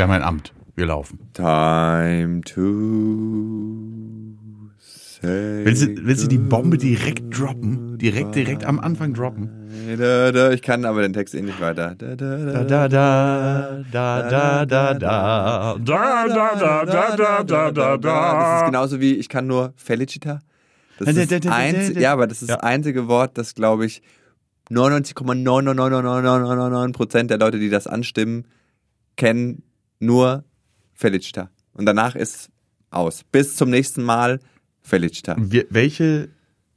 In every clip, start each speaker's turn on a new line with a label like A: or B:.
A: Wir haben ein Amt. Wir laufen.
B: Time to say
A: Willst du, willst du die Bombe direkt droppen? Direkt, direkt am Anfang droppen?
B: Ich kann aber den Text eh nicht weiter. Da, da, da,
A: Da, da, da, da, da, da, da. Da, da, da, da, da, da, da,
B: Das ist genauso wie ich kann nur Felicita. Das
A: Da, da,
B: ist eins, ja, aber das ist das einzige Wort, das glaube ich 99,99999 Prozent der Leute, die das anstimmen, kennen nur Felicita. Und danach ist aus. Bis zum nächsten Mal Felicita.
A: Wir, welche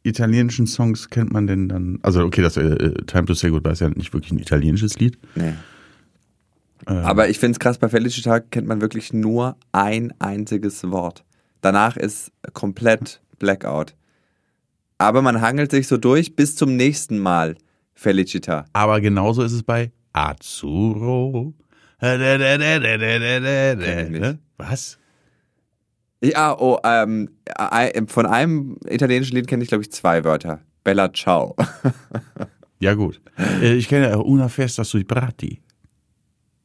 A: italienischen Songs kennt man denn dann? Also, okay, das äh, Time to Say Goodbye ist ja nicht wirklich ein italienisches Lied.
B: Nee.
A: Ähm,
B: Aber ich finde es krass, bei Felicita kennt man wirklich nur ein einziges Wort. Danach ist komplett Blackout. Aber man hangelt sich so durch bis zum nächsten Mal Felicita.
A: Aber genauso ist es bei Azzurro. Was?
B: Ja, oh, ähm, äh, von einem italienischen Lied kenne ich, glaube ich, zwei Wörter. Bella Ciao.
A: Ja, gut. Äh, Ich kenne Una Festa sui Prati.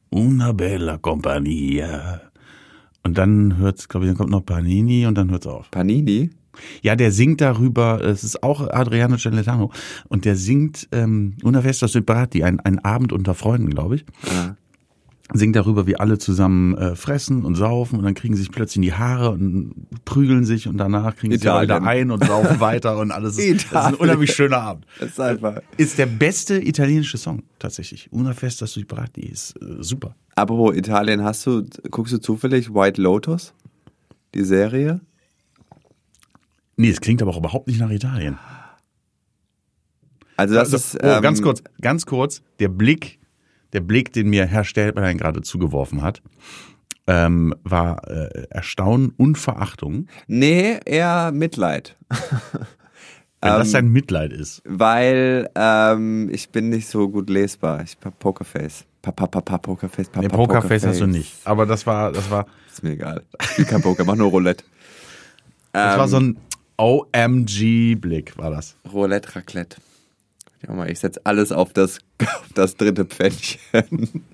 A: Una bella compagnia. Und dann hört's, glaube ich, dann kommt noch Panini und dann hört's auf.
B: Panini?
A: Ja, der singt darüber, es ist auch Adriano Celentano, und der singt ähm, Una Festa sui Prati, ein, ein Abend unter Freunden, glaube ich.
B: Ja.
A: Singt darüber, wie alle zusammen äh, fressen und saufen und dann kriegen sie sich plötzlich in die Haare und prügeln sich und danach kriegen sie sich
B: Italien.
A: wieder ein und saufen weiter und alles. Ist, das ist ein unheimlich schöner Abend.
B: Das ist einfach.
A: Ist der beste italienische Song tatsächlich. Una Festa sui Prati ist äh, super.
B: Apropos Italien, hast du, guckst du zufällig White Lotus? Die Serie?
A: Nee, es klingt aber auch überhaupt nicht nach Italien.
B: Also das
A: Also,
B: ist.
A: oh,
B: ähm,
A: ganz kurz, ganz kurz, der Blick, der Blick, den mir Herr Stellbein gerade zugeworfen hat, ähm, war äh, Erstaunen und Verachtung.
B: Nee, eher Mitleid.
A: Wenn
B: Ähm,
A: das dein Mitleid ist.
B: Weil ähm, ich bin nicht so gut lesbar. Ich hab Pokerface. Pa, pa, pa, pa, Pokerface, pa,
A: Nee,
B: pa,
A: Pokerface hast du nicht. Aber das war, das war,
B: Ist mir egal. Ich kein Poker, mach nur Roulette.
A: das
B: Ähm,
A: war so ein OMG-Blick, war das.
B: Roulette Raclette. Ich setze alles auf das, auf das dritte Pfännchen.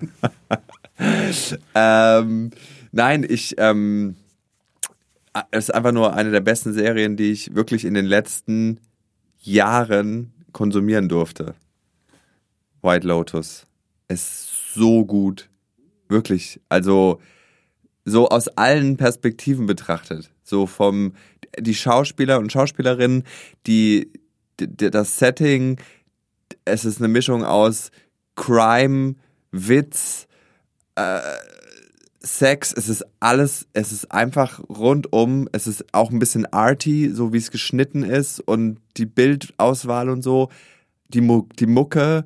B: ähm, nein, ich, ähm, es ist einfach nur eine der besten Serien, die ich wirklich in den letzten Jahren konsumieren durfte. White Lotus. Ist so gut. Wirklich. Also, so aus allen Perspektiven betrachtet. So vom, die Schauspieler und Schauspielerinnen, die, das Setting, es ist eine Mischung aus Crime, Witz, äh, Sex, es ist alles, es ist einfach rundum, es ist auch ein bisschen arty, so wie es geschnitten ist und die Bildauswahl und so, die, Mu die Mucke,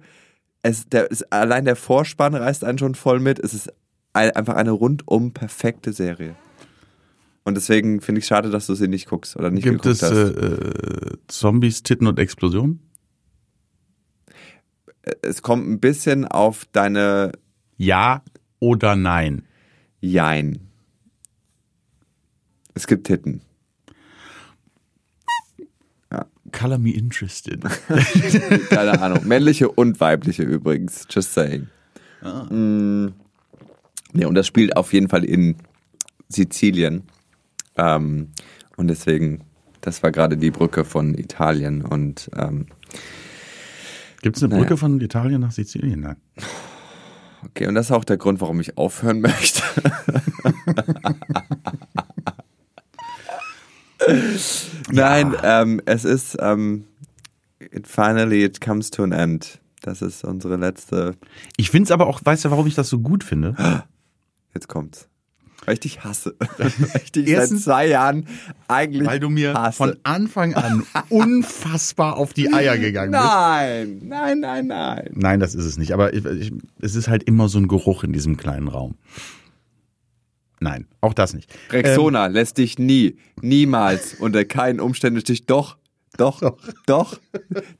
B: es, der, ist, allein der Vorspann reißt einen schon voll mit, es ist ein, einfach eine rundum perfekte Serie. Und deswegen finde ich schade, dass du sie nicht guckst oder nicht
A: Gibt
B: geguckt
A: es
B: hast.
A: äh, äh, Zombies, Titten und Explosionen?
B: Es kommt ein bisschen auf deine
A: Ja oder nein?
B: Jein. Es gibt Titten.
A: Color me interested.
B: Keine Ahnung. Männliche und weibliche übrigens. Just saying.
A: Ah.
B: Mm. Nee, und das spielt auf jeden Fall in Sizilien. Ähm, und deswegen, das war gerade die Brücke von Italien. Und ähm,
A: Gibt es eine
B: Naja.
A: Brücke von Italien nach Sizilien? Nein.
B: okay, und das ist auch der Grund, warum ich aufhören möchte. Nein, ähm, es ist ähm, it finally it comes to an end. Das ist unsere letzte.
A: Ich finde es aber auch, weißt du, warum ich das so gut finde?
B: Jetzt kommt's. Weil ich dich hasse. Weil ich dich
A: Erstens-
B: seit zwei Jahren eigentlich
A: Weil du mir
B: hasse.
A: von Anfang an unfassbar auf die Eier gegangen bist.
B: Nein, nein, nein, nein.
A: Nein, das ist es nicht. Aber ich, ich, es ist halt immer so ein Geruch in diesem kleinen Raum. Nein, auch das nicht.
B: Rexona lässt dich nie, niemals unter keinen Umständen dich doch, doch, doch,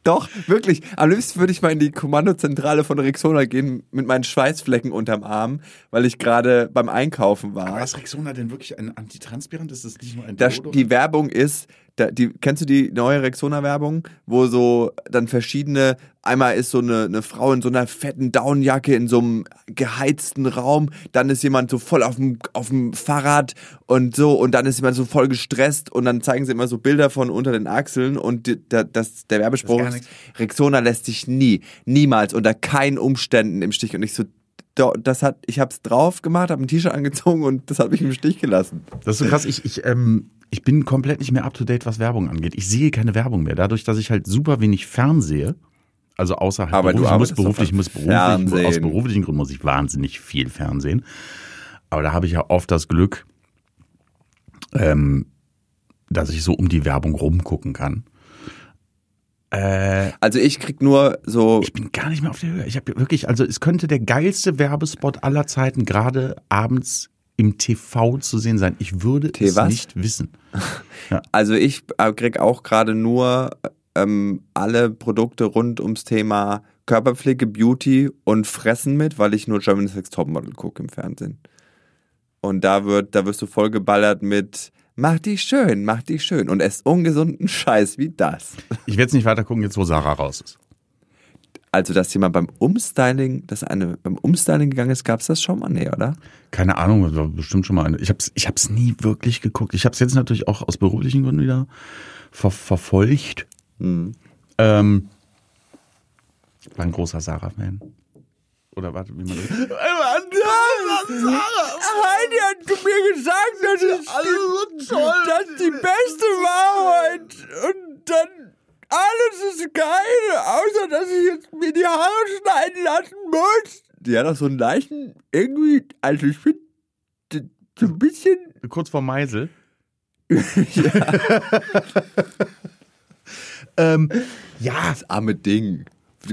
B: doch, wirklich. Am liebsten würde ich mal in die Kommandozentrale von Rexona gehen mit meinen Schweißflecken unterm Arm, weil ich gerade beim Einkaufen
A: Aber
B: war.
A: ist Rexona denn wirklich ein Antitranspirant? Ist das nicht nur ein Deodorant?
B: die Werbung ist, Da, die, kennst du die neue Rexona-Werbung, wo so dann verschiedene, einmal ist so eine, eine Frau in so einer fetten Downjacke in so einem geheizten Raum, dann ist jemand so voll auf dem, auf dem Fahrrad und so und dann ist jemand so voll gestresst und dann zeigen sie immer so Bilder von unter den Achseln und die, da, das, der Werbespruch
A: gar
B: ist. Rexona lässt sich nie, niemals, unter keinen Umständen im Stich und ich so, "Do- das hat, ich hab's drauf gemacht, hab ein T-Shirt angezogen und das hat mich im Stich gelassen.
A: Das ist so krass. Ich, ich, ähm, ich bin komplett nicht mehr up to date, was Werbung angeht. Ich sehe keine Werbung mehr. Dadurch, dass ich halt super wenig fernsehe, also außerhalb
B: Aber du
A: beruflich, muss
B: arbeitest doch
A: beruflich, muss beruflich, aus beruflichen Gründen muss ich wahnsinnig viel Fernsehen. Aber da habe ich ja oft das Glück, ähm, dass ich so um die Werbung rumgucken kann. Äh,
B: Also ich krieg nur so,
A: ich bin gar nicht mehr auf der Höhe. Ich habe wirklich, also es könnte der geilste Werbespot aller Zeiten gerade abends im TV zu sehen sein. Ich würde
B: T
A: es
B: was?
A: nicht wissen.
B: also ich äh, krieg auch gerade nur ähm, alle Produkte rund ums Thema Körperpflege, Beauty und Fressen mit, weil ich nur Germany's Next Topmodel gucke im Fernsehen. Und da wird, da wirst du voll geballert mit Mach dich schön, mach dich schön und ess ungesunden Scheiß wie das.
A: Ich werde jetzt nicht weiter gucken, jetzt wo Sarah raus ist.
B: Also, dass jemand beim Umstyling, dass eine beim Umstyling gegangen ist, gab's das schon mal? Nee, oder?
A: Keine Ahnung, das war bestimmt schon mal eine. Ich hab's, ich hab's nie wirklich geguckt. Ich hab's jetzt natürlich auch aus beruflichen Gründen wieder ver verfolgt.
B: Hm.
A: Ähm, war ein großer Sarah-Fan. Oder warte, wie man das.
B: Heidi hat zu mir gesagt, dass es die, das die beste Wahrheit und dann alles ist geil, außer dass ich jetzt mir die Haare schneiden lassen muss. Die hat auch so einen leichten, irgendwie, also ich finde, so ein bisschen,
A: Kurz vor Meisel. ähm, ja,
B: das arme Ding.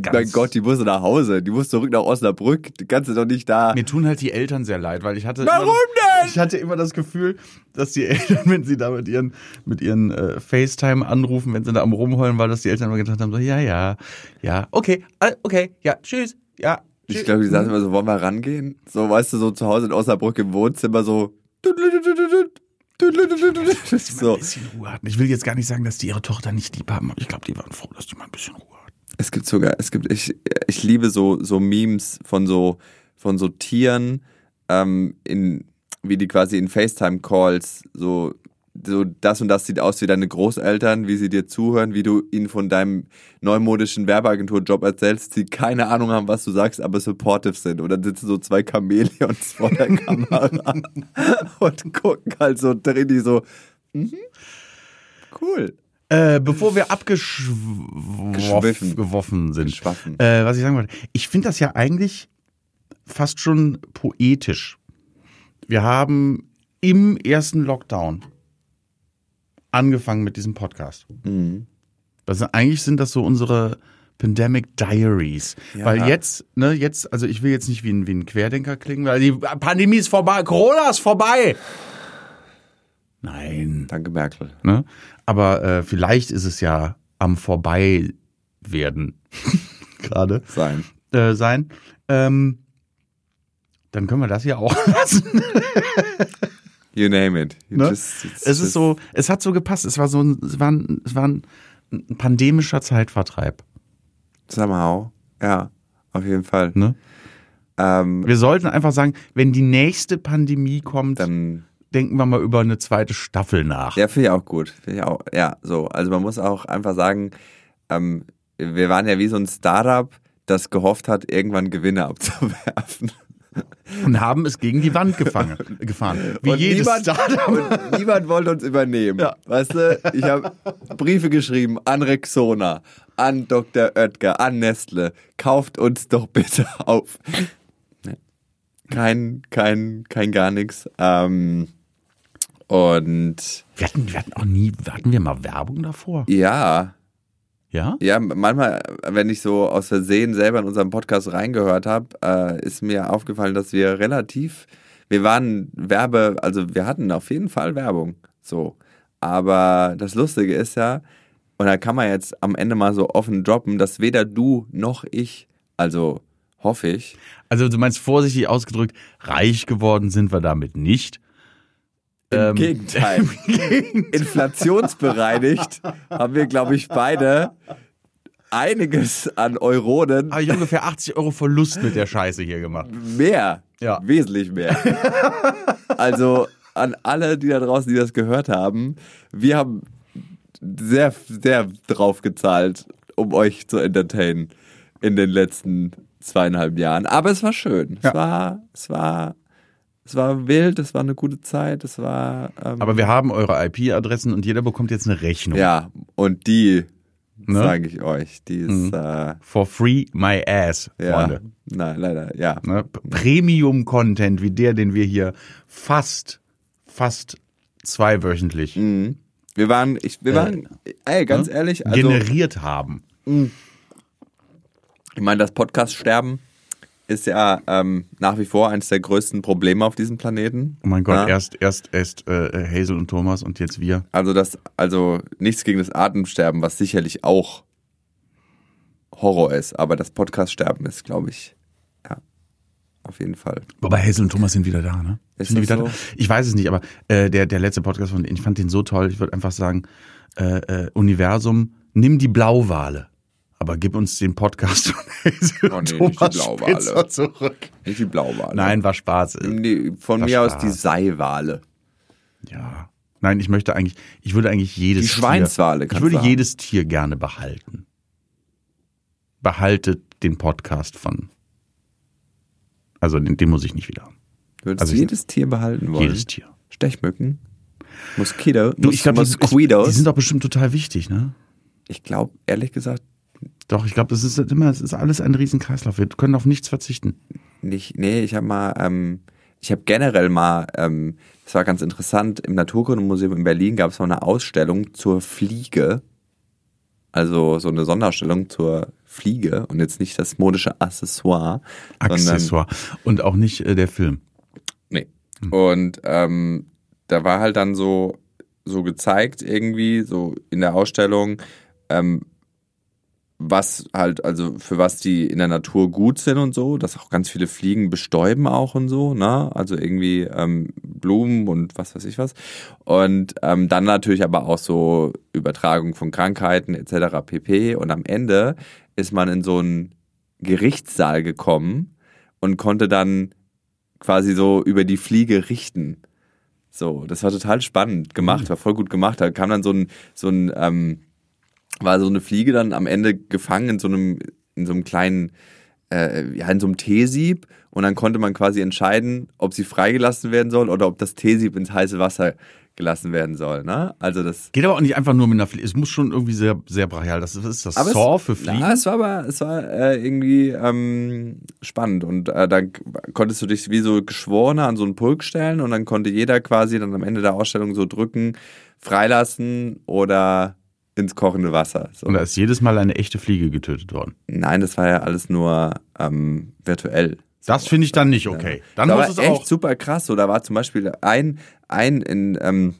A: Ganz-
B: mein Gott, die musste nach Hause, die muss zurück nach Osnabrück, die kannst du doch nicht da.
A: mir tun halt die Eltern sehr leid, weil ich hatte.
B: Warum denn?
A: Ich hatte immer das Gefühl, dass die Eltern, wenn sie da mit ihren, mit ihren äh, FaceTime anrufen, wenn sie da am Rumheulen war, dass die Eltern immer gedacht haben: so, ja, ja, ja, okay, äh, okay, ja, tschüss, ja.
B: Ich
A: tschüss.
B: glaube, die saßen immer so, wollen wir rangehen? So, weißt du, so zu Hause in Osnabrück im Wohnzimmer so.
A: so.
B: So.
A: ein bisschen Ruhe hatten. Ich will jetzt gar nicht sagen, dass die ihre Tochter nicht lieb haben, aber ich glaube, die waren froh, dass die mal ein bisschen Ruhe hatten.
B: Es gibt sogar, es gibt, ich, ich liebe so, so Memes von so, von so Tieren, ähm, in, wie die quasi in FaceTime-Calls so, so das und das sieht aus wie deine Großeltern, wie sie dir zuhören, wie du ihnen von deinem neumodischen Werbeagenturjob erzählst, die keine Ahnung haben, was du sagst, aber supportive sind. Und dann sitzen so zwei Chamäleons vor der Kamera und gucken halt so drin, die so, mhm, cool.
A: Äh, bevor wir
B: Geschwiffen.
A: abgeschwiffen sind, äh, was ich sagen wollte, ich finde das ja eigentlich fast schon poetisch. Wir haben im ersten Lockdown angefangen mit diesem Podcast.
B: Mhm.
A: Das sind, eigentlich sind das so unsere Pandemic Diaries.
B: Ja.
A: Weil jetzt, ne, jetzt, also ich will jetzt nicht wie ein, wie ein Querdenker klingen, weil die Pandemie ist vorbei, Corona ist vorbei. Nein.
B: Danke, Merkel.
A: Ne? Aber äh, vielleicht ist es ja am Vorbeiwerden gerade
B: Sein.
A: äh, sein. Ähm, dann können wir das ja auch lassen.
B: You name it. You
A: Ne?
B: just- it's
A: Es ist
B: just-
A: so, es hat so gepasst. Es war so ein, es war ein, es war ein, ein pandemischer Zeitvertreib.
B: Somehow. Ja, auf jeden Fall.
A: Ne?
B: Ähm,
A: Wir sollten einfach sagen, wenn die nächste Pandemie kommt,
B: dann,
A: denken wir mal über eine zweite Staffel nach.
B: ja, finde ich auch gut. Finde ich auch, ja, so. Also man muss auch einfach sagen, ähm, wir waren ja wie so ein Startup, das gehofft hat, irgendwann Gewinne abzuwerfen.
A: Und haben es gegen die Wand gefangen, gefahren. Wie
B: und
A: jedes
B: niemand,
A: Startup.
B: und niemand wollte uns übernehmen.
A: Ja.
B: Weißt du, ich habe Briefe geschrieben an Rexona, an Dr. Oetker, an Nestle. Kauft uns doch bitte auf. Kein, kein, kein gar nichts. Ähm, und
A: Wir hatten, wir hatten auch nie, hatten wir mal Werbung davor?
B: ja,
A: Ja?
B: ja, manchmal, wenn ich so aus Versehen selber in unseren Podcast reingehört habe, äh, ist mir aufgefallen, dass wir relativ, wir waren Werbe, also wir hatten auf jeden Fall Werbung, so. Aber das Lustige ist ja, und da kann man jetzt am Ende mal so offen droppen, dass weder du noch ich, also hoffe ich,
A: Also du meinst vorsichtig ausgedrückt, reich geworden sind wir damit nicht.
B: Im
A: Ähm,
B: Gegenteil. Inflationsbereinigt haben wir, glaube ich, beide einiges an Euronen
A: Habe ich ungefähr 80 Euro Verlust mit der Scheiße hier gemacht.
B: mehr.
A: Ja.
B: Wesentlich mehr. also an alle, die da draußen, die das gehört haben, wir haben sehr, sehr drauf gezahlt, um euch zu entertainen in den letzten zweieinhalb Jahren. Aber es war schön.
A: Ja.
B: Es war, es war, es war wild, es war eine gute Zeit, es war, ähm,
A: Aber wir haben eure IP-Adressen und jeder bekommt jetzt eine Rechnung.
B: ja, und die,
A: Ne?
B: sage ich euch, die ist, äh,
A: For free my ass,
B: ja,
A: Freunde.
B: nein, leider, ja.
A: Ne? Premium-Content wie der, den wir hier fast, fast zweiwöchentlich
B: Mhm. Wir waren, ich, wir waren, ey, ganz ehrlich, also,
A: generiert haben.
B: Ich meine, das Podcast-Sterben ist ja ähm, nach wie vor eines der größten Probleme auf diesem Planeten.
A: Oh mein Gott,
B: Ja.
A: erst, erst, erst äh, Hazel und Thomas und jetzt wir.
B: Also das, also nichts gegen das Atemsterben, was sicherlich auch Horror ist, aber das Podcast-Sterben ist, glaube ich, ja, auf jeden Fall.
A: Wobei Hazel und Thomas sind wieder da, ne?
B: Ist
A: sind
B: das
A: wieder
B: so?
A: da? Ich weiß es nicht, aber äh, der, der letzte Podcast von denen, ich fand den so toll. Ich würde einfach sagen, äh, äh, Universum, nimm die Blauwale. Aber gib uns den Podcast von Hazel
B: Oh nee, nicht die
A: Thomas
B: Blauwale.
A: Zurück.
B: Nicht die Blauwale.
A: Nein, war Spaß.
B: Nee, von
A: War
B: mir aus
A: Spaß.
B: die Seiwale.
A: Ja. Nein, ich möchte eigentlich, ich würde eigentlich jedes
B: Die Schweinswale
A: Tier, ich würde
B: du haben.
A: jedes Tier gerne behalten. Behaltet den Podcast von. Also den, den muss ich nicht wieder haben.
B: Du würdest
A: Also ich-
B: jedes Tier behalten wollen.
A: Jedes Tier.
B: Stechmücken, Moskito,
A: Du, ich glaube, die, die sind doch bestimmt total wichtig, ne?
B: ich glaube, ehrlich gesagt,
A: Doch, ich glaube, das ist immer, es ist alles ein Riesenkreislauf. Wir können auf nichts verzichten.
B: nicht, nee, ich habe mal, ähm, ich habe generell mal, ähm, das war ganz interessant, im Naturkundemuseum in Berlin gab es mal eine Ausstellung zur Fliege. Also so eine Sonderausstellung zur Fliege und jetzt nicht das modische Accessoire.
A: Accessoire. Und auch nicht äh, der Film.
B: nee. Und ähm, da war halt dann so, so gezeigt irgendwie, so in der Ausstellung, ähm, was halt, also für was die in der Natur gut sind und so, dass auch ganz viele Fliegen bestäuben auch und so, ne? Also irgendwie ähm, Blumen und was weiß ich was. Und ähm, dann natürlich aber auch so Übertragung von Krankheiten etc. pp. Und am Ende ist man in so einen Gerichtssaal gekommen und konnte dann quasi so über die Fliege richten. So, das war total spannend gemacht, war voll gut gemacht. Da kam dann so ein, so ein, ähm, war so eine Fliege dann am Ende gefangen in so einem, in so einem kleinen, äh, ja, in so einem Teesieb und dann konnte man quasi entscheiden, ob sie freigelassen werden soll oder ob das Teesieb ins heiße Wasser gelassen werden soll, ne? Also das
A: Geht aber auch nicht einfach nur mit einer Fliege. Es muss schon irgendwie sehr, sehr brachial. Das ist das
B: Aber
A: Saw
B: es,
A: für Fliegen.
B: Ja, es war aber, es war äh, irgendwie ähm, spannend und äh, dann konntest du dich wie so Geschworene an so einen Pulk stellen und dann konnte jeder quasi dann am Ende der Ausstellung so drücken, freilassen oder ins kochende Wasser. So.
A: Und da ist jedes Mal eine echte Fliege getötet worden.
B: Nein, das war ja alles nur ähm, virtuell.
A: Das finde ich dann nicht okay. Dann
B: das
A: muss
B: war
A: es
B: echt
A: auch.
B: super krass. So, da war zum Beispiel ein, ein in, ähm,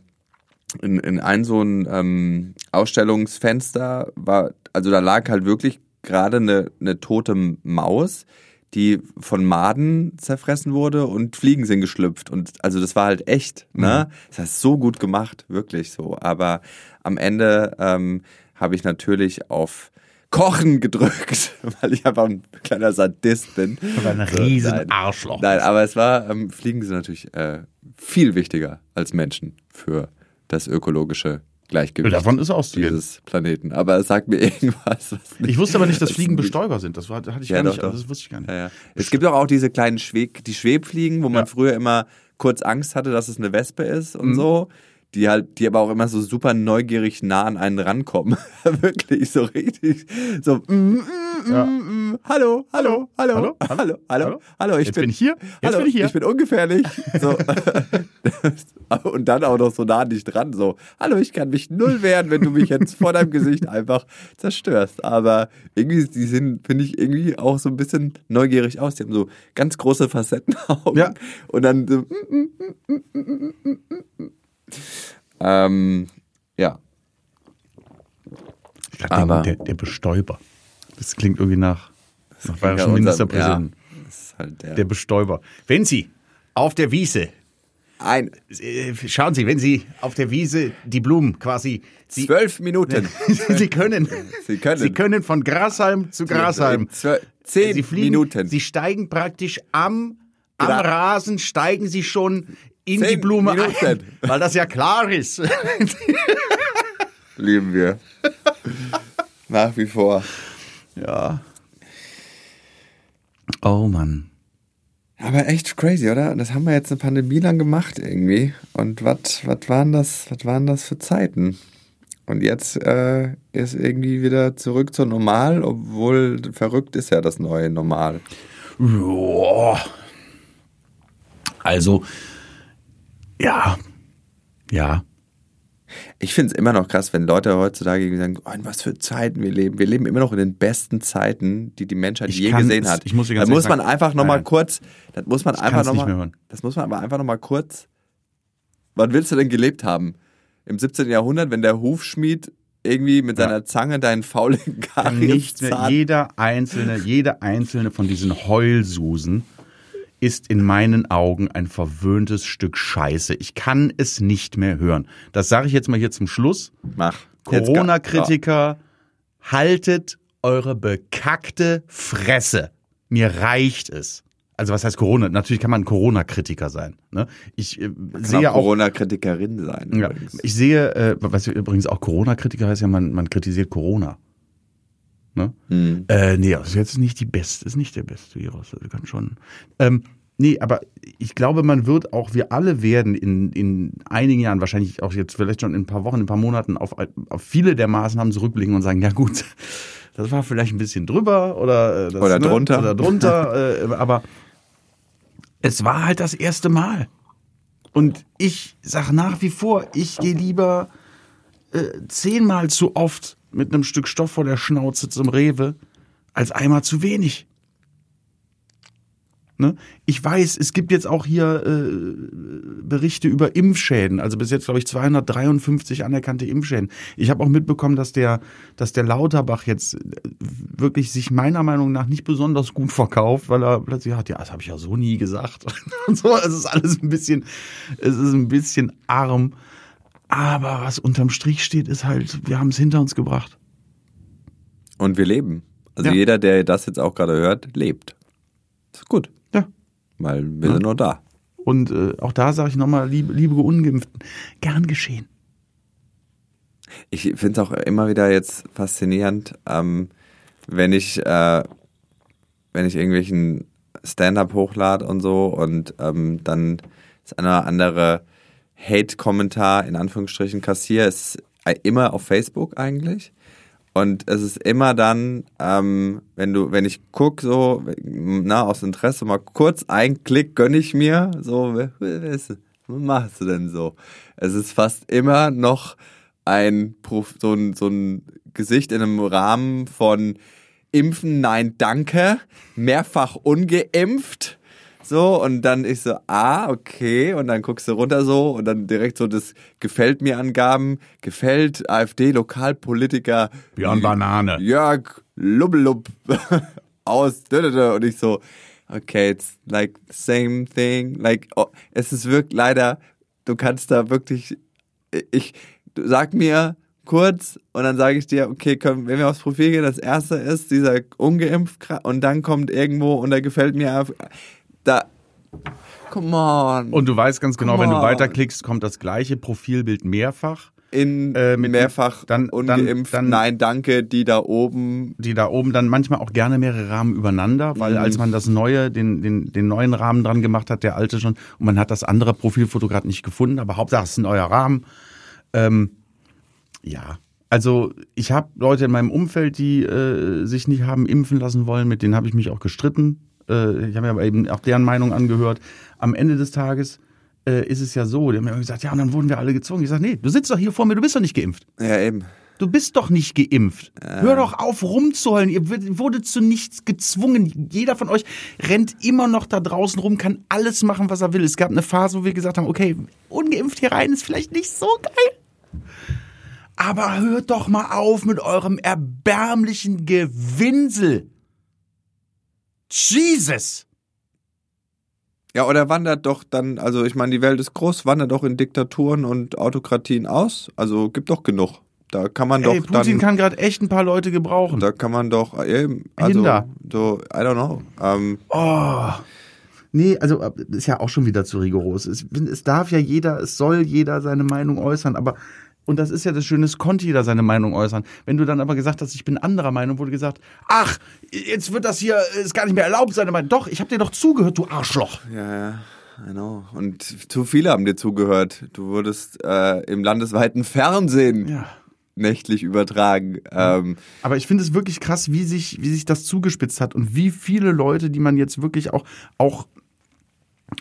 B: in, in ein so ein ähm, Ausstellungsfenster war, also da lag halt wirklich gerade eine, eine tote Maus, die von Maden zerfressen wurde und Fliegen sind geschlüpft. Und also das war halt echt, ne? Das ist so gut gemacht, wirklich so. Aber am Ende ähm, habe ich natürlich auf Kochen gedrückt, weil ich einfach ein kleiner Sadist bin.
A: ein
B: So,
A: riesen
B: nein.
A: Arschloch.
B: Nein, aber es war, ähm, Fliegen sind natürlich äh, viel wichtiger als Menschen für das ökologische Gleichgewicht
A: Davon ist auszugehen.
B: dieses Planeten. Aber es sagt mir irgendwas.
A: Ich wusste aber nicht, dass Fliegen Bestäuber sind. Das war, hatte ich
B: Ja,
A: gar
B: doch,
A: nicht.
B: doch.
A: Also das wusste ich gar nicht.
B: Ja, ja. Es gibt doch auch diese kleinen Schweb die Schwebfliegen, wo man früher immer kurz Angst hatte, dass es eine Wespe ist
A: Mhm.
B: und so. Die halt, die aber auch immer so super neugierig nah an einen rankommen. Wirklich so richtig. So, mm, mm, mm,
A: Ja.
B: mm, hallo, hallo, hallo,
A: Hallo?
B: hallo, hallo, hallo,
A: Hallo?
B: ich
A: Jetzt
B: bin,
A: bin hier. Jetzt
B: hallo,
A: bin ich hier.
B: Ich bin ungefährlich. So. und dann auch noch so nah an dich dran. So, hallo, ich kann mich null wehren, wenn du mich jetzt vor deinem Gesicht einfach zerstörst. Aber irgendwie, die sind, finde ich, irgendwie auch so ein bisschen neugierig aus. Die haben so ganz große Facettenaugen.
A: Ja.
B: Und dann so. Ähm, ja.
A: Dachte,
B: Aber-
A: der, der Bestäuber. Das klingt irgendwie nach, nach bayerischen Ministerpräsidenten.
B: Ja, halt der.
A: Der Bestäuber. Wenn Sie auf der Wiese
B: Ein
A: Äh, Schauen Sie, wenn Sie auf der Wiese die Blumen quasi. Sie,
B: zwölf Minuten.
A: Sie können.
B: Sie können.
A: Sie können von Grashalm zu Grashalm.
B: Zwölf- Zehn
A: Sie fliegen,
B: Minuten.
A: Sie steigen praktisch am, am Rasen, steigen Sie schon in die Blume ein, weil das ja klar ist.
B: Lieben wir. Nach wie vor.
A: Ja. Oh Mann.
B: Aber echt crazy, oder? Das haben wir jetzt eine Pandemie lang gemacht irgendwie. Und was waren das, was waren das für Zeiten? Und jetzt äh, ist irgendwie wieder zurück zur Normal, obwohl verrückt ist ja das neue Normal.
A: Joa. Also, ja. Ja.
B: Ich finde es immer noch krass, wenn Leute heutzutage sagen, oh, in was für Zeiten wir leben. Wir leben immer noch in den besten Zeiten, die die Menschheit
A: Ich
B: je gesehen
A: es-
B: hat.
A: ich muss
B: da muss
A: ehrlich
B: man
A: sagen,
B: einfach nochmal kurz, das muss man einfach nochmal,
A: mehr
B: das muss man aber einfach nochmal kurz, wann willst du denn gelebt haben? Im 17. Jahrhundert, wenn der Hufschmied irgendwie mit seiner Zange deinen faulen
A: Nicht mehr,
B: Karieszahn
A: jeder einzelne, jede einzelne von diesen Heulsusen ist in meinen Augen ein verwöhntes Stück Scheiße. Ich kann es nicht mehr hören. Das sage ich jetzt mal hier zum Schluss.
B: mach.
A: Corona-Kritiker, haltet eure bekackte Fresse. Mir reicht es. Also was heißt Corona? Natürlich kann man Corona-Kritiker sein. Ne? Ich äh,
B: Kann
A: sehe
B: auch
A: auch
B: Corona-Kritikerin sein.
A: ja,
B: übrigens.
A: ich sehe, äh, was übrigens auch Corona-Kritiker heißt ja, man, man kritisiert Corona. Ne?
B: Hm.
A: Äh, nee, das ist jetzt nicht die beste, ist nicht der beste Virus. Also kann schon. Ähm, nee, aber ich glaube, man wird auch, wir alle werden in, in einigen Jahren, wahrscheinlich auch jetzt vielleicht schon in ein paar Wochen, in ein paar Monaten auf, auf viele der Maßnahmen zurückblicken und sagen, ja gut, das war vielleicht ein bisschen drüber oder, äh, das,
B: Oder drunter.
A: Oder drunter, äh, aber es war halt das erste Mal. Und ich sag nach wie vor, ich gehe lieber äh, zehnmal zu oft mit einem Stück Stoff vor der Schnauze zum Rewe, als einmal zu wenig. Ne? Ich weiß, es gibt jetzt auch hier äh, Berichte über Impfschäden. Also bis jetzt, glaube ich, 253 anerkannte Impfschäden. Ich habe auch mitbekommen, dass der, dass der Lauterbach jetzt äh, wirklich sich meiner Meinung nach nicht besonders gut verkauft, weil er plötzlich hat, ja, das habe ich ja so nie gesagt. Und so, es ist alles ein bisschen, es ist ein bisschen arm. Aber was unterm Strich steht, ist halt, wir haben es hinter uns gebracht.
B: Und wir leben. Also
A: Ja.
B: jeder, der das jetzt auch gerade hört, lebt. ist gut,
A: Ja.
B: weil wir sind noch da.
A: Und äh, auch da sage ich nochmal, liebe, liebe Ungeimpften, gern geschehen.
B: Ich finde es auch immer wieder jetzt faszinierend, ähm, wenn ich, äh, wenn ich irgendwelchen Stand-up hochlade und so und ähm, dann das eine andere Hate-Kommentar in Anführungsstrichen kassiere, ist immer auf Facebook eigentlich. Und es ist immer dann, ähm, wenn du, wenn ich guck so, na, aus Interesse mal kurz einen Klick gönne ich mir, so, was machst du denn so? Es ist fast immer noch ein, so ein, so ein Gesicht in einem Rahmen von Impfen, nein, danke, mehrfach ungeimpft. So, und dann ich so, ah, okay, und dann guckst du runter so und dann direkt so das gefällt mir Angaben, gefällt AfD-Lokalpolitiker
A: Björn Banane.
B: Jörg Lubbelub aus und ich so, okay, it's like the same thing, like, oh, es ist wirklich leider, du kannst da wirklich, ich, du sag mir kurz und dann sage ich dir, okay, komm, wenn wir aufs Profil gehen, das erste ist dieser ungeimpft und dann kommt irgendwo und da gefällt mir, da, come on.
A: Und du weißt ganz genau,
B: Come
A: wenn du
B: on.
A: weiterklickst, kommt das gleiche Profilbild mehrfach.
B: in
A: äh, mit-
B: mehrfach
A: dann- dann-
B: ungeimpft,
A: dann-
B: nein, danke, die da oben
A: Die da oben dann manchmal auch gerne mehrere Rahmen übereinander, weil
B: Mhm.
A: als man das neue, den, den, den neuen Rahmen dran gemacht hat, der alte schon, und man hat das andere Profilfoto gerade nicht gefunden, aber Hauptsache es ist ein neuer Rahmen. Ähm, ja. Also ich habe Leute in meinem Umfeld, die äh, sich nicht haben impfen lassen wollen, mit denen habe ich mich auch gestritten. Äh, ich habe mir aber eben auch deren Meinung angehört. Am Ende des Tages äh, ist es ja so, die haben mir gesagt, ja, und dann wurden wir alle gezwungen. Ich sage, nee, du sitzt doch hier vor mir, du bist doch nicht geimpft.
B: Ja, eben.
A: Du bist doch nicht geimpft. Hör doch auf, rumzuheulen. Ihr wurdet zu nichts gezwungen. Jeder von euch rennt immer noch da draußen rum, kann alles machen, was er will. Es gab eine Phase, wo wir gesagt haben, okay, ungeimpft hier rein ist vielleicht nicht so geil. Aber hört doch mal auf mit eurem erbärmlichen Gewinsel. Jesus.
B: Ja, oder wandert doch dann, also ich meine, die Welt ist groß, wandert doch in Diktaturen und Autokratien aus. Also gibt doch genug. Da kann man
A: Ey,
B: doch
A: Putin
B: dann.
A: kann gerade echt ein paar Leute gebrauchen.
B: Da kann man doch eben, also
A: Hinder.
B: so, I don't know. Ähm,
A: Oh. Nee, also äh, ist ja auch schon wieder zu rigoros. Es, es darf ja jeder, es soll jeder seine Meinung äußern, aber und das ist ja das Schöne, es konnte jeder seine Meinung äußern. Wenn du dann aber gesagt hast, ich bin anderer Meinung, wurde gesagt, ach, jetzt wird das hier, ist gar nicht mehr erlaubt, seine Meinung. Doch, ich habe dir doch zugehört, du Arschloch.
B: ja, ja, know. Und zu viele haben dir zugehört. Du wurdest äh, im landesweiten Fernsehen
A: Ja.
B: nächtlich übertragen. Ähm,
A: Aber ich finde es wirklich krass, wie sich, wie sich das zugespitzt hat und wie viele Leute, die man jetzt wirklich auch, auch,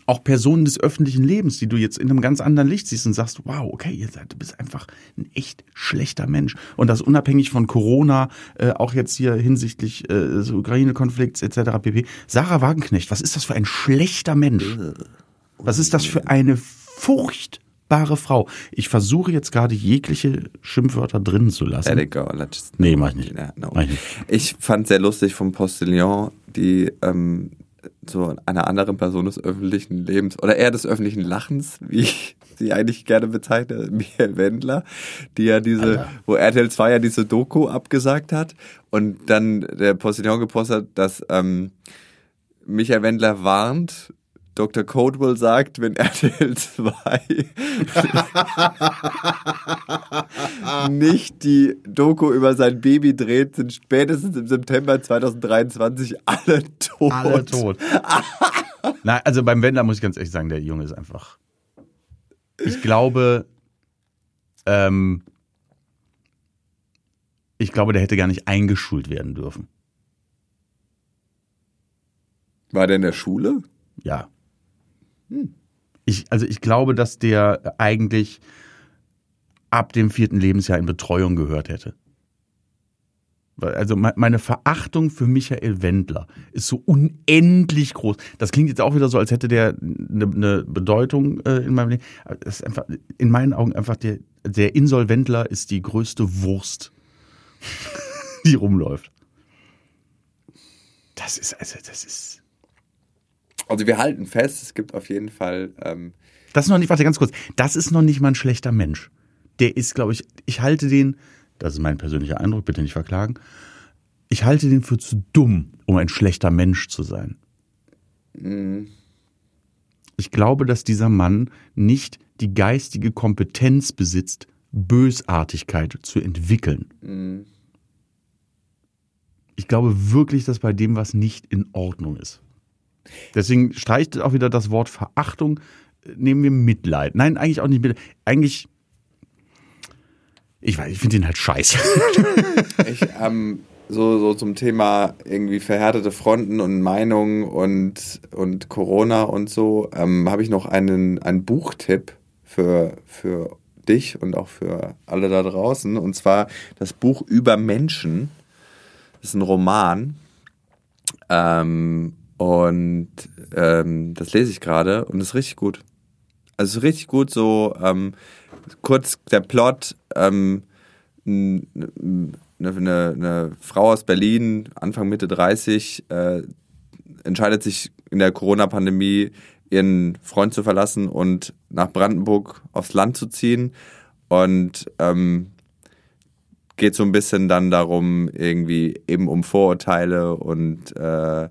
A: auch Personen des öffentlichen Lebens, die du jetzt in einem ganz anderen Licht siehst und sagst, wow, okay, ihr seid, du bist einfach ein echt schlechter Mensch. Und das unabhängig von Corona, äh, auch jetzt hier hinsichtlich äh, des Ukraine-Konflikts etc. pp. Sarah Wagenknecht, was ist das für ein schlechter Mensch? Was ist das für eine furchtbare Frau? Ich versuche jetzt gerade jegliche Schimpfwörter drin zu lassen.
B: let it go. Let's
A: Nee, mach ich nicht.
B: Ja, no.
A: Mach ich nicht.
B: Ich fand sehr lustig vom Postillon, die ähm, so einer anderen Person des öffentlichen Lebens oder eher des öffentlichen Lachens, wie ich sie eigentlich gerne bezeichne, Michael Wendler, die ja diese,
A: Alter.
B: wo RTL 2 ja diese Doku abgesagt hat und dann der Postillon gepostet hat, dass ähm, Michael Wendler warnt, Dr. Codewell sagt, wenn RTL 2 nicht die Doku über sein Baby dreht, sind spätestens im September 2023 alle tot.
A: Alle tot. Nein, also beim Wendler muss ich ganz ehrlich sagen, der Junge ist einfach. Ich glaube, ähm, ich glaube, der hätte gar nicht eingeschult werden dürfen.
B: War der in der Schule?
A: Ja. Ich, also ich glaube, dass der eigentlich ab dem vierten Lebensjahr in Betreuung gehört hätte. Also me- meine Verachtung für Michael Wendler ist so unendlich groß. Das klingt jetzt auch wieder so, als hätte der eine, eine Bedeutung äh, in meinem Leben. Das ist einfach in meinen Augen einfach der der Insolventler ist die größte Wurst, die rumläuft. Das ist also das ist
B: Also wir halten fest, es gibt auf jeden Fall ähm,
A: Das ist noch nicht, warte ganz kurz. Das ist noch nicht mal ein schlechter Mensch. Der ist, glaube ich, ich halte den, das ist mein persönlicher Eindruck, bitte nicht verklagen. Ich halte den für zu dumm, um ein schlechter Mensch zu sein. Ich glaube, dass dieser Mann nicht die geistige Kompetenz besitzt, Bösartigkeit zu entwickeln. Ich glaube wirklich, dass bei dem was nicht in Ordnung ist. Deswegen streicht auch wieder das Wort Verachtung, nehmen wir Mitleid. Nein, eigentlich auch nicht Mitleid. Eigentlich, ich weiß, ich finde den halt scheiße.
B: ich, ähm, so, so zum Thema irgendwie verhärtete Fronten und Meinungen und, und Corona und so, ähm, habe ich noch einen, einen Buchtipp für, für dich und auch für alle da draußen. Und zwar das Buch über Menschen. Das ist ein Roman. Ähm, und ähm, das lese ich gerade und ist richtig gut. Also ist richtig gut, so ähm, kurz der Plot, ähm, eine, eine, eine Frau aus Berlin, Anfang Mitte 30, äh, entscheidet sich in der Corona-Pandemie, ihren Freund zu verlassen und nach Brandenburg aufs Land zu ziehen. Und ähm, geht so ein bisschen dann darum, irgendwie eben um Vorurteile und, äh,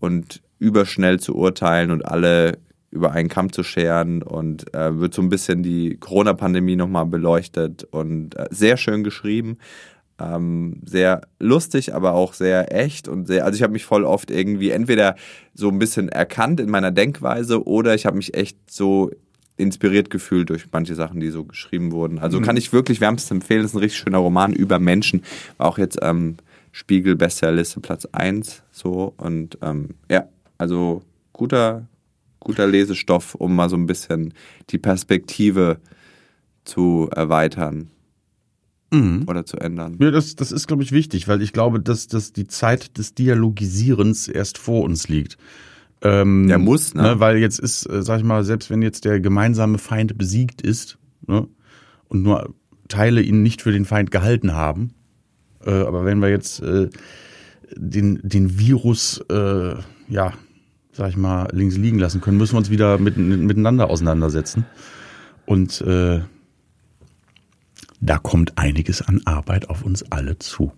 B: und überschnell zu urteilen und alle über einen Kamm zu scheren und äh, wird so ein bisschen die Corona-Pandemie nochmal beleuchtet und äh, sehr schön geschrieben. Ähm, sehr lustig, aber auch sehr echt und sehr, also ich habe mich voll oft irgendwie entweder so ein bisschen erkannt in meiner Denkweise oder ich habe mich echt so inspiriert gefühlt durch manche Sachen, die so geschrieben wurden. Also kann ich wirklich wärmstens empfehlen, das ist ein richtig schöner Roman über Menschen, war auch jetzt ähm, Spiegel Bestsellerliste Platz 1 so und ähm, ja, also guter guter Lesestoff, um mal so ein bisschen die Perspektive zu erweitern
A: Mhm.
B: oder zu ändern.
A: Ja, das, das ist, glaube ich, wichtig, weil ich glaube, dass, dass die Zeit des Dialogisierens erst vor uns liegt. Ähm,
B: Der muss, ne?
A: Weil jetzt ist, äh, sag ich mal, selbst wenn jetzt der gemeinsame Feind besiegt ist ne, und nur Teile ihn nicht für den Feind gehalten haben, äh, aber wenn wir jetzt äh, den, den Virus äh, ja, sag ich mal, links liegen lassen können, müssen wir uns wieder mit, miteinander auseinandersetzen. Und äh, da kommt einiges an Arbeit auf uns alle zu.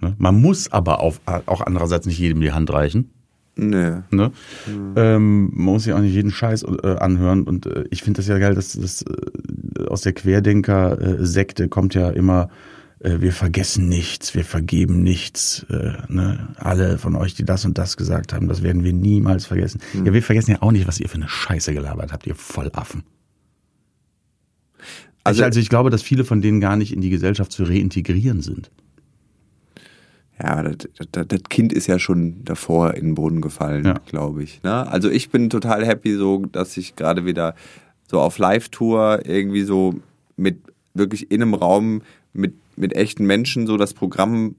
A: Ne? Man muss aber auf, auch andererseits nicht jedem die Hand reichen.
B: Nö.
A: Ne? Mhm. Ähm, man muss sich auch nicht jeden Scheiß äh, anhören. Und äh, ich finde das ja geil, dass das äh, aus der Querdenker-Sekte kommt ja immer, äh, wir vergessen nichts, wir vergeben nichts. Äh, ne? Alle von euch, die das und das gesagt haben, das werden wir niemals vergessen. Mhm. Ja, wir vergessen ja auch nicht, was ihr für eine Scheiße gelabert habt, ihr Vollaffen. Also, ich, also ich glaube, dass viele von denen gar nicht in die Gesellschaft zu reintegrieren sind
B: ja, das, das, das, Kind ist ja schon davor in den Boden gefallen, ja. glaube ich. Ne? Also ich bin total happy, so dass ich gerade wieder so auf Live-Tour irgendwie so mit wirklich in einem Raum mit, mit echten Menschen so das Programm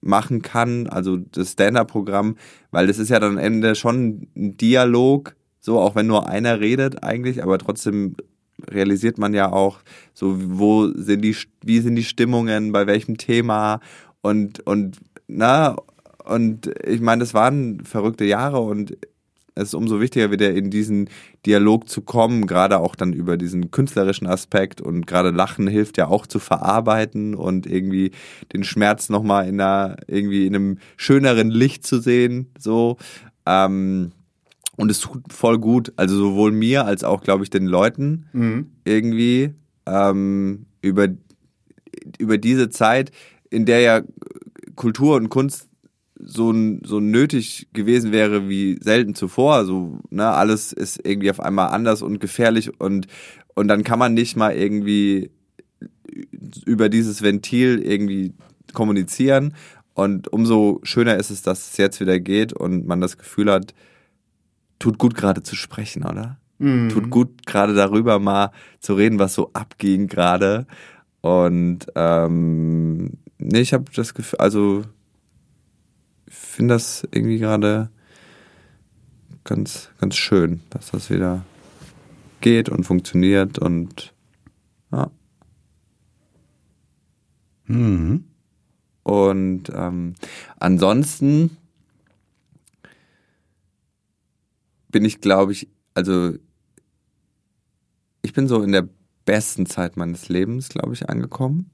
B: machen kann, also das Stand-Up-Programm, weil das ist ja dann am Ende schon ein Dialog, so auch wenn nur einer redet eigentlich, aber trotzdem realisiert man ja auch so, wo sind die, wie sind die Stimmungen, bei welchem Thema und, und, na, und ich meine, das waren verrückte Jahre und es ist umso wichtiger, wieder in diesen Dialog zu kommen, gerade auch dann über diesen künstlerischen Aspekt und gerade Lachen hilft ja auch zu verarbeiten und irgendwie den Schmerz nochmal in einer, irgendwie in einem schöneren Licht zu sehen, so. Ähm, und es tut voll gut, also sowohl mir als auch, glaube ich, den Leuten mhm. irgendwie ähm, über, über diese Zeit in der ja Kultur und Kunst so, so nötig gewesen wäre wie selten zuvor. So, ne, alles ist irgendwie auf einmal anders und gefährlich und, und dann kann man nicht mal irgendwie über dieses Ventil irgendwie kommunizieren. Und umso schöner ist es, dass es jetzt wieder geht und man das Gefühl hat, tut gut gerade zu sprechen, oder? Mhm. Tut gut gerade darüber mal zu reden, was so abging gerade. Und ähm, nee, ich habe das Gefühl, also ich finde das irgendwie gerade ganz, ganz schön, dass das wieder geht und funktioniert und ja. Mhm. Und ähm, ansonsten bin ich, glaube ich, also ich bin so in der besten Zeit meines Lebens, glaube ich, angekommen.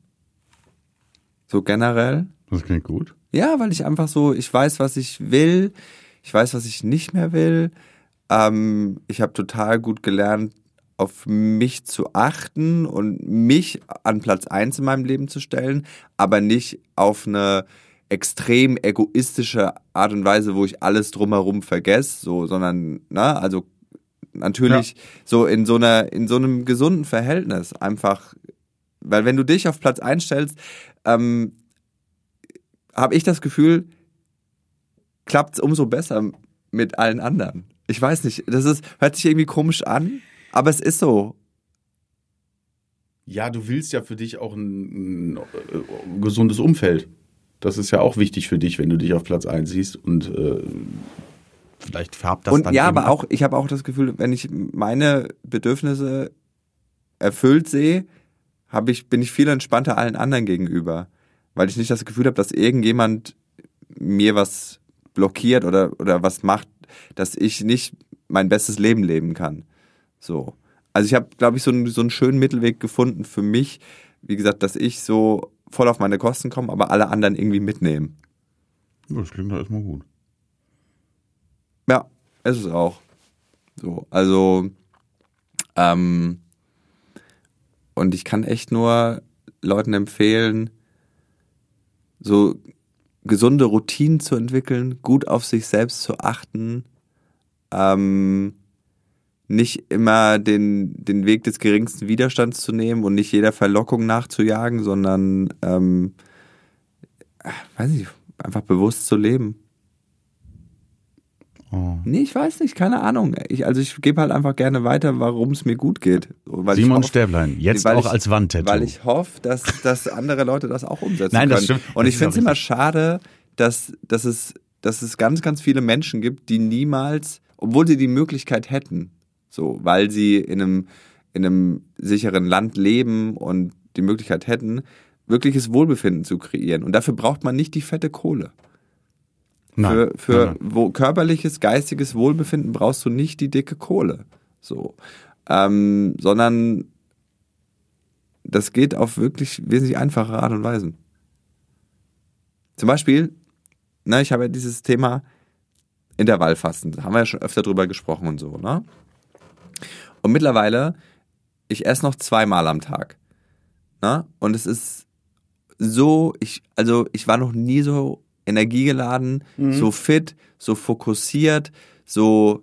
B: So generell.
A: Das klingt gut.
B: Ja, weil ich einfach so, ich weiß, was ich will, ich weiß, was ich nicht mehr will. Ähm, ich habe total gut gelernt, auf mich zu achten und mich an Platz eins in meinem Leben zu stellen, aber nicht auf eine extrem egoistische Art und Weise, wo ich alles drumherum vergesse, so, sondern, ne, also natürlich ja. so in so einer, in so einem gesunden Verhältnis einfach, weil wenn du dich auf Platz einstellst, ähm, habe ich das Gefühl, klappt es umso besser mit allen anderen. Ich weiß nicht, das ist, hört sich irgendwie komisch an, aber es ist so.
A: Ja, du willst ja für dich auch ein, ein, ein gesundes Umfeld. Das ist ja auch wichtig für dich, wenn du dich auf Platz 1 siehst und äh, vielleicht färbt das
B: und dann. Ja, aber auch, ich habe auch das Gefühl, wenn ich meine Bedürfnisse erfüllt sehe, habe ich, bin ich viel entspannter allen anderen gegenüber. Weil ich nicht das Gefühl habe, dass irgendjemand mir was blockiert oder, oder was macht, dass ich nicht mein bestes Leben leben kann. So. Also ich habe, glaube ich, so einen, so einen schönen Mittelweg gefunden für mich, wie gesagt, dass ich so voll auf meine Kosten komme, aber alle anderen irgendwie mitnehmen.
A: Das klingt doch erstmal gut.
B: Ja, ist es auch. So, also, ähm, und ich kann echt nur Leuten empfehlen, so gesunde Routinen zu entwickeln, gut auf sich selbst zu achten, ähm, nicht immer den, den Weg des geringsten Widerstands zu nehmen und nicht jeder Verlockung nachzujagen, sondern, ähm, weiß ich, einfach bewusst zu leben. Oh. Nee, ich weiß nicht, keine Ahnung. Ich, also ich gebe halt einfach gerne weiter, warum es mir gut geht.
A: Simon hoffe, Stäblein, jetzt auch ich, als Wandtattoo.
B: Weil ich hoffe, dass, dass andere Leute das auch umsetzen Nein, das können. Stimmt. Und ich finde es immer schade, dass, dass, es, dass es ganz, ganz viele Menschen gibt, die niemals, obwohl sie die Möglichkeit hätten, so, weil sie in einem, in einem sicheren Land leben und die Möglichkeit hätten, wirkliches Wohlbefinden zu kreieren. Und dafür braucht man nicht die fette Kohle.
A: Nein,
B: für für
A: nein,
B: Wo, körperliches, geistiges Wohlbefinden brauchst du nicht die dicke Kohle. So. Ähm, sondern das geht auf wirklich wesentlich einfache Art und Weisen. Zum Beispiel, ne, ich habe ja dieses Thema Intervallfasten, da haben wir ja schon öfter drüber gesprochen und so, ne? Und mittlerweile, ich esse noch zweimal am Tag. Ne? Und es ist so, ich, also ich war noch nie so energiegeladen, so fit, so fokussiert, so,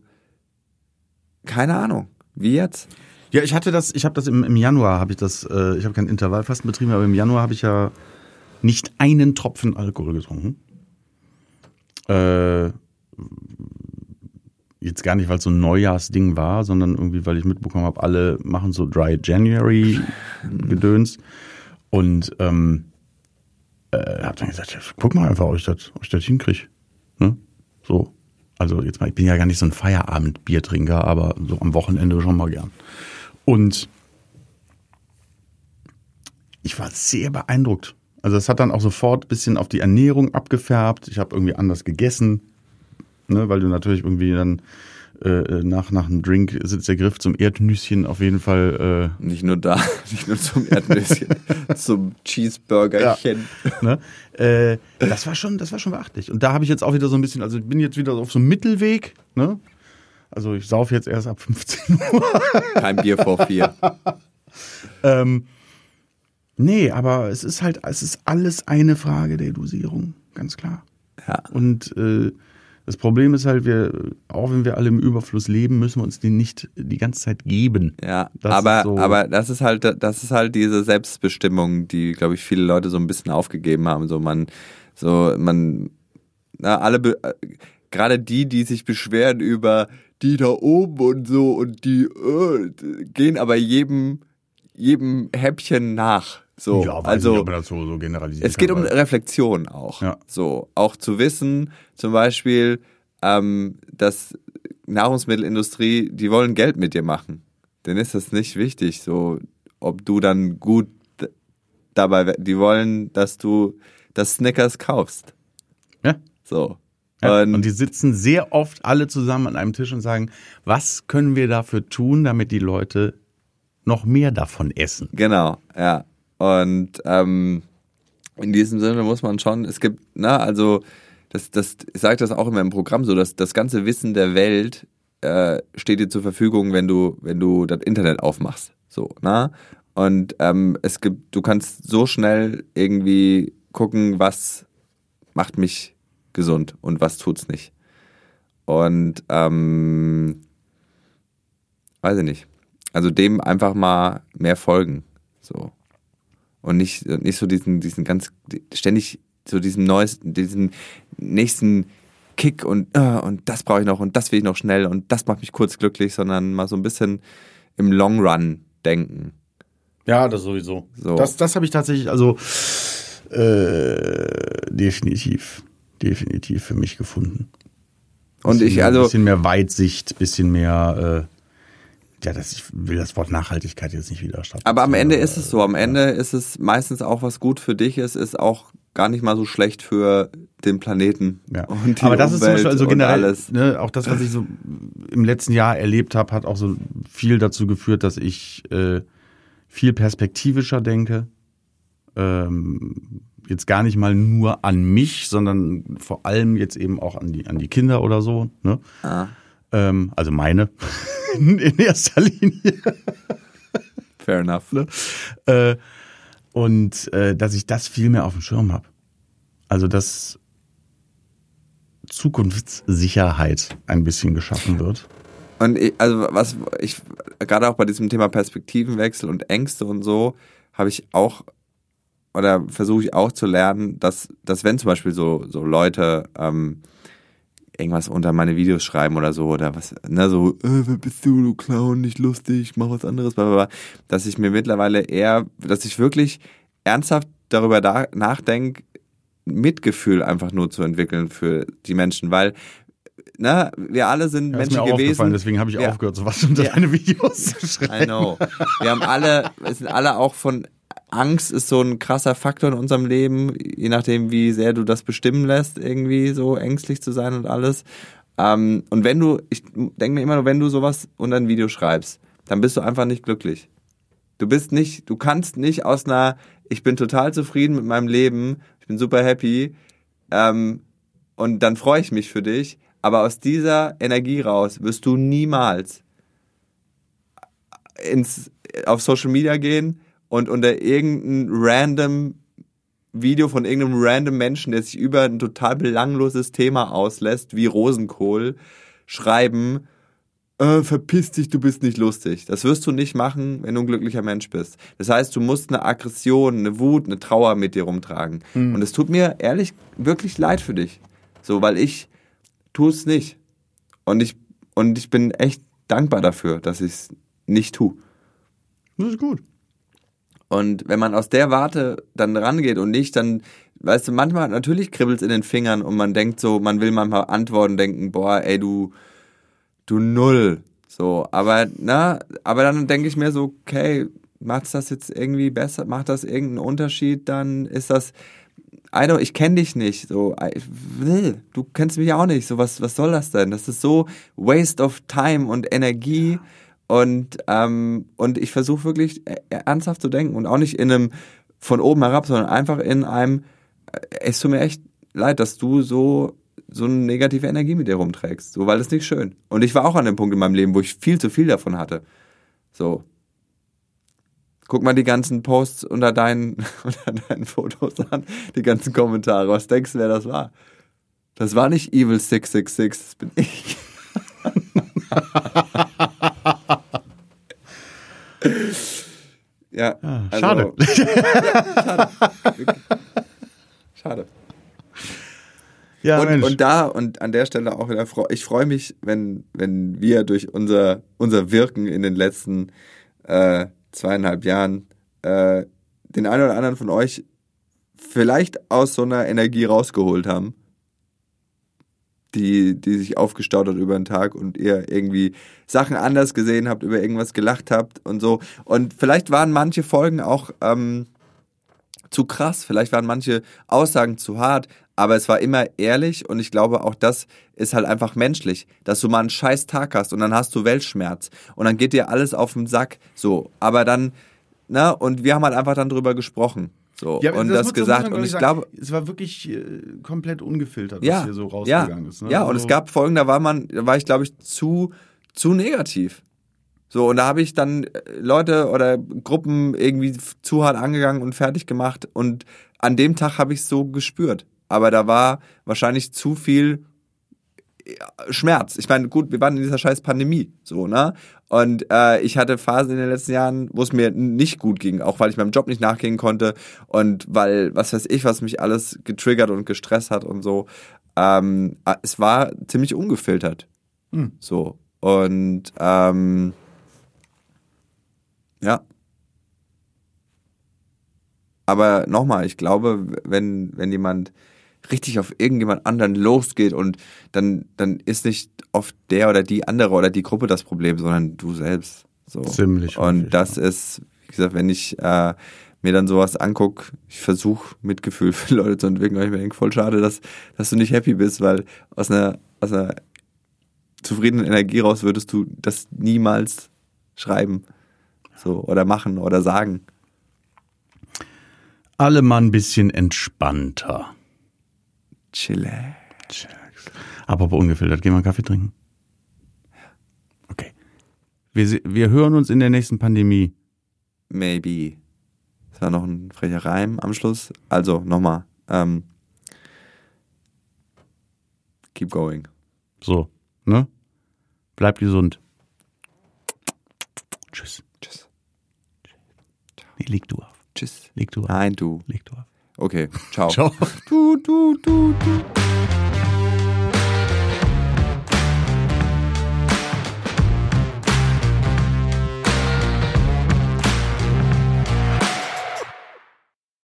B: keine Ahnung, wie jetzt.
A: Ja, ich hatte das, ich habe das im, im Januar, habe ich das, äh, ich habe kein Intervallfasten betrieben, aber im Januar habe ich ja nicht einen Tropfen Alkohol getrunken. Äh, jetzt gar nicht, weil es so ein Neujahrsding war, sondern irgendwie, weil ich mitbekommen habe, alle machen so Dry January Gedöns. Und ähm, äh, habe dann gesagt, ja, guck mal einfach, ob ich das, ob ich das hinkriege. Ne? So. Also jetzt mal, ich bin ja gar nicht so ein Feierabend-Biertrinker, aber so am Wochenende schon mal gern. Und ich war sehr beeindruckt. Also es hat dann auch sofort ein bisschen auf die Ernährung abgefärbt. Ich habe irgendwie anders gegessen, ne, weil du natürlich irgendwie dann äh, nach, nach einem Drink sitzt der Griff zum Erdnüsschen auf jeden Fall.
B: Nicht nur da, nicht nur zum Erdnüsschen, zum Cheeseburgerchen.
A: Äh, ne? äh, das war schon, das war schon beachtlich. Und da habe ich jetzt auch wieder so ein bisschen, also ich bin jetzt wieder auf so einem Mittelweg. Ne? Also ich sauf jetzt erst ab 15 Uhr.
B: Kein Bier vor vier.
A: Ähm, nee, aber es ist halt, es ist alles eine Frage der Dosierung, ganz klar.
B: Ja.
A: Und äh, das Problem ist halt, wir, auch wenn wir alle im Überfluss leben, müssen wir uns den nicht die ganze Zeit geben.
B: Ja,
A: Das
B: aber,
A: so-
B: aber das ist halt, das ist halt diese Selbstbestimmung, die, glaube ich, viele Leute so ein bisschen aufgegeben haben. So man, so man, na, alle, äh, gerade die, die sich beschweren über die da oben und so und die äh, gehen aber jedem, jedem Häppchen nach. So,
A: ja,
B: also
A: nicht, das so, so generalisieren
B: es geht
A: kann,
B: um Reflexion auch.
A: Ja.
B: So, auch zu wissen, zum Beispiel, ähm, dass Nahrungsmittelindustrie, die wollen Geld mit dir machen. Denen ist das nicht wichtig, so, ob du dann gut dabei, die wollen, dass du das Snickers kaufst.
A: Ja.
B: So.
A: Ja,
B: Und,
A: und die sitzen sehr oft alle zusammen an einem Tisch und sagen, was können wir dafür tun, damit die Leute noch mehr davon essen?
B: Genau, ja. Und ähm, in diesem Sinne muss man schon, es gibt, na, also das, das, ich sage das auch immer im Programm so, dass das ganze Wissen der Welt äh, steht dir zur Verfügung, wenn du, wenn du das Internet aufmachst. So, na? Und ähm, es gibt, du kannst so schnell irgendwie gucken, was macht mich gesund und was tut's nicht. Und ähm, weiß ich nicht. Also dem einfach mal mehr folgen. So. Und nicht, nicht so diesen, diesen ganz, ständig so diesen neuesten, diesen nächsten Kick und, äh, und das brauche ich noch und das will ich noch schnell und das macht mich kurz glücklich, sondern mal so ein bisschen im Long Run denken.
A: Ja, das sowieso.
B: So.
A: Das, das habe ich tatsächlich, also äh, definitiv, definitiv für mich gefunden.
B: Und ich,
A: Bisschen-
B: also,
A: bisschen mehr Weitsicht, bisschen mehr, äh, ja, das, ich will das Wort Nachhaltigkeit jetzt nicht wieder starten.
B: aber am Ende ist es so, am Ende ist es meistens auch, was gut für dich ist, ist auch gar nicht mal so schlecht für den Planeten
A: Ja.
B: und die
A: Aber das ist zum
B: Umwelt
A: Beispiel also generell,
B: alles.
A: ne, auch das, was ich so im letzten Jahr erlebt habe, hat auch so viel dazu geführt, dass ich äh, viel perspektivischer denke. Ähm, jetzt gar nicht mal nur an mich, sondern vor allem jetzt eben auch an die, an die Kinder oder so. Ne?
B: Ah,
A: Ähm, also meine in erster Linie.
B: fair enough.
A: Ne? Äh, und äh, dass ich das viel mehr auf dem Schirm habe. Also dass Zukunftssicherheit ein bisschen geschaffen wird.
B: Und ich, also was ich gerade auch bei diesem Thema Perspektivenwechsel und Ängste und so habe ich auch oder versuche ich auch zu lernen, dass, dass wenn zum Beispiel so, so Leute ähm, irgendwas unter meine Videos schreiben oder so oder was, ne, so, äh, wer bist du, du Clown, nicht lustig, mach was anderes, bla, bla, bla, dass ich mir mittlerweile eher, dass ich wirklich ernsthaft darüber da, nachdenke, Mitgefühl einfach nur zu entwickeln für die Menschen, weil ne, wir alle sind
A: Ja, ist
B: Menschen
A: mir auch
B: gewesen.
A: aufgefallen, deswegen habe ich
B: Ja.
A: aufgehört, sowas unter
B: Ja.
A: deine Videos zu schreiben.
B: I know. Wir haben alle, wir sind alle auch von Angst ist so ein krasser Faktor in unserem Leben, je nachdem, wie sehr du das bestimmen lässt, irgendwie so ängstlich zu sein und alles. Ähm, und wenn du, ich denke mir immer nur, wenn du sowas unter ein Video schreibst, dann bist du einfach nicht glücklich. Du bist nicht, du kannst nicht aus einer, ich bin total zufrieden mit meinem Leben, ich bin super happy, ähm, und dann freue ich mich für dich, aber aus dieser Energie raus wirst du niemals ins, auf Social Media gehen und unter irgendein random Video von irgendeinem random Menschen, der sich über ein total belangloses Thema auslässt, wie Rosenkohl, schreiben, äh, verpiss dich, du bist nicht lustig. Das wirst du nicht machen, wenn du ein glücklicher Mensch bist. Das heißt, du musst eine Aggression, eine Wut, eine Trauer mit dir rumtragen. Mhm. Und es tut mir ehrlich wirklich leid für dich. So, weil ich tue es nicht. Und ich, und ich bin echt dankbar dafür, dass ich es nicht tue.
A: Das ist gut.
B: Und wenn man aus der Warte dann rangeht und nicht dann, weißt du, manchmal natürlich kribbelt es in den Fingern und man denkt so, man will manchmal antworten, denken, boah, ey, du, du Null. So, aber, na, aber dann denke ich mir so, okay, macht das jetzt irgendwie besser, macht das irgendeinen Unterschied, dann ist das, I don't, ich kenne dich nicht, so, ich will, du kennst mich auch nicht, so, was, was soll das denn? Das ist so Waste of Time und Energie. Ja und, ähm, und ich versuche wirklich äh, ernsthaft zu denken und auch nicht in einem von oben herab, sondern einfach in einem, äh, es tut mir echt leid, dass du so so eine negative Energie mit dir rumträgst, so weil das nicht schön. Und ich war auch an dem Punkt in meinem Leben, wo ich viel zu viel davon hatte. So. Guck mal die ganzen Posts unter deinen, unter deinen Fotos an, die ganzen Kommentare. Was denkst du, wer das war? Das war nicht Evil 666, das bin ich. ja,
A: ah, also, schade.
B: Ja, schade. schade. Ja, und, und da und an der Stelle auch wieder, ich freue mich, wenn, wenn wir durch unser, unser Wirken in den letzten äh, zweieinhalb Jahren äh, den einen oder anderen von euch vielleicht aus so einer Energie rausgeholt haben die, die sich aufgestaut hat über den Tag und ihr irgendwie Sachen anders gesehen habt, über irgendwas gelacht habt und so. Und vielleicht waren manche Folgen auch ähm, zu krass, vielleicht waren manche Aussagen zu hart, aber es war immer ehrlich und ich glaube auch das ist halt einfach menschlich, dass du mal einen scheiß Tag hast und dann hast du Weltschmerz und dann geht dir alles auf den Sack, so. Aber dann, na, und wir haben halt einfach dann drüber gesprochen. So, ja, und das, das gesagt. Und ich glaube.
A: Es war wirklich äh, komplett ungefiltert,
B: ja,
A: was hier so rausgegangen
B: ja,
A: ist. Ne?
B: Ja, und also, es gab Folgen, da war man, da war ich, glaube ich, zu, zu negativ. So, und da habe ich dann äh, Leute oder Gruppen irgendwie zu hart angegangen und fertig gemacht. Und an dem Tag habe ich es so gespürt. Aber da war wahrscheinlich zu viel Schmerz. Ich meine, gut, wir waren in dieser scheiß Pandemie, so, ne? Und äh, ich hatte Phasen in den letzten Jahren, wo es mir nicht gut ging, auch weil ich meinem Job nicht nachgehen konnte und weil, was weiß ich, was mich alles getriggert und gestresst hat und so. Ähm, äh, es war ziemlich ungefiltert. Hm. So. Und ähm, ja. Aber nochmal, ich glaube, wenn, wenn jemand richtig auf irgendjemand anderen losgeht und dann, dann ist nicht oft der oder die andere oder die Gruppe das Problem, sondern du selbst. So.
A: Ziemlich.
B: Und häufig, das ja. ist, wie gesagt, wenn ich äh, mir dann sowas angucke, ich versuche Mitgefühl für Leute zu entwickeln, weil ich mir denke, voll schade, dass, dass du nicht happy bist, weil aus einer, aus einer zufriedenen Energie raus würdest du das niemals schreiben. So, oder machen oder sagen.
A: Alle mal ein bisschen entspannter.
B: Chillax.
A: Aber ungefiltert. Gehen wir einen Kaffee trinken? Okay. Wir, wir hören uns in der nächsten Pandemie.
B: Maybe. Das war noch ein frecher Reim am Schluss. Also, nochmal. Ähm, keep going.
A: So, ne? Bleib gesund. Tschüss.
B: Tschüss.
A: Nee, leg du auf.
B: Tschüss.
A: Leg du auf.
B: Nein, du.
A: Leg du auf.
B: Okay, ciao.
A: Ciao.
B: Du, du, du, du.